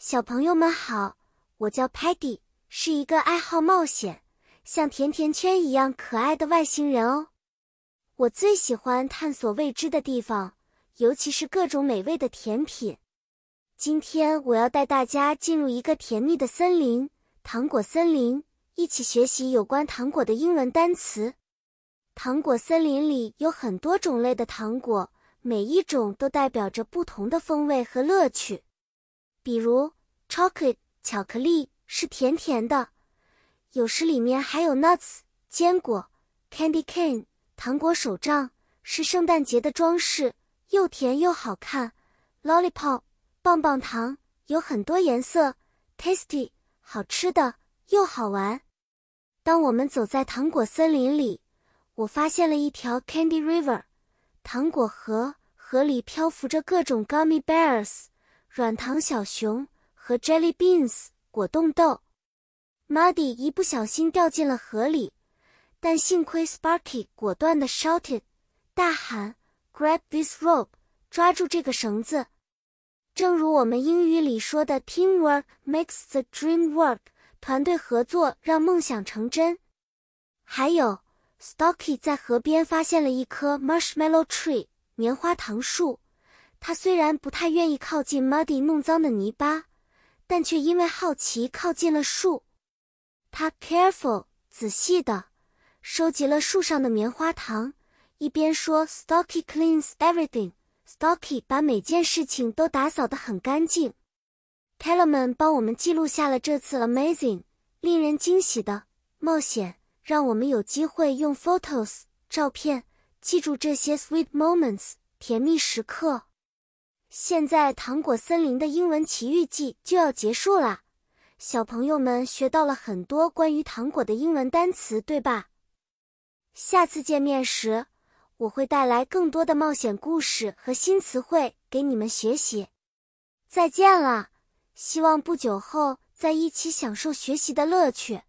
小朋友们好，我叫 Patty，是一个爱好冒险、像甜甜圈一样可爱的外星人哦。我最喜欢探索未知的地方，尤其是各种美味的甜品。今天我要带大家进入一个甜蜜的森林——糖果森林，一起学习有关糖果的英文单词。糖果森林里有很多种类的糖果，每一种都代表着不同的风味和乐趣。比如，chocolate 巧克力是甜甜的，有时里面还有 nuts 坚果；candy cane 糖果手杖是圣诞节的装饰，又甜又好看；lollipop 棒棒糖有很多颜色；tasty 好吃的又好玩。当我们走在糖果森林里，我发现了一条 candy river 糖果河，河里漂浮着各种 gummy bears。软糖小熊和 jelly beans 果冻豆，Muddy 一不小心掉进了河里，但幸亏 Sparky 果断的 shouted，大喊 Grab this rope，抓住这个绳子。正如我们英语里说的，Teamwork makes the dream work，团队合作让梦想成真。还有，Stocky 在河边发现了一棵 marshmallow tree 棉花糖树。他虽然不太愿意靠近 Muddy 弄脏的泥巴，但却因为好奇靠近了树。他 careful 仔细的收集了树上的棉花糖，一边说 Stocky cleans everything。Stocky 把每件事情都打扫得很干净。Tellerman 帮我们记录下了这次 amazing 令人惊喜的冒险，让我们有机会用 photos 照片记住这些 sweet moments 甜蜜时刻。现在，糖果森林的英文奇遇记就要结束了，小朋友们学到了很多关于糖果的英文单词，对吧？下次见面时，我会带来更多的冒险故事和新词汇给你们学习。再见了，希望不久后再一起享受学习的乐趣。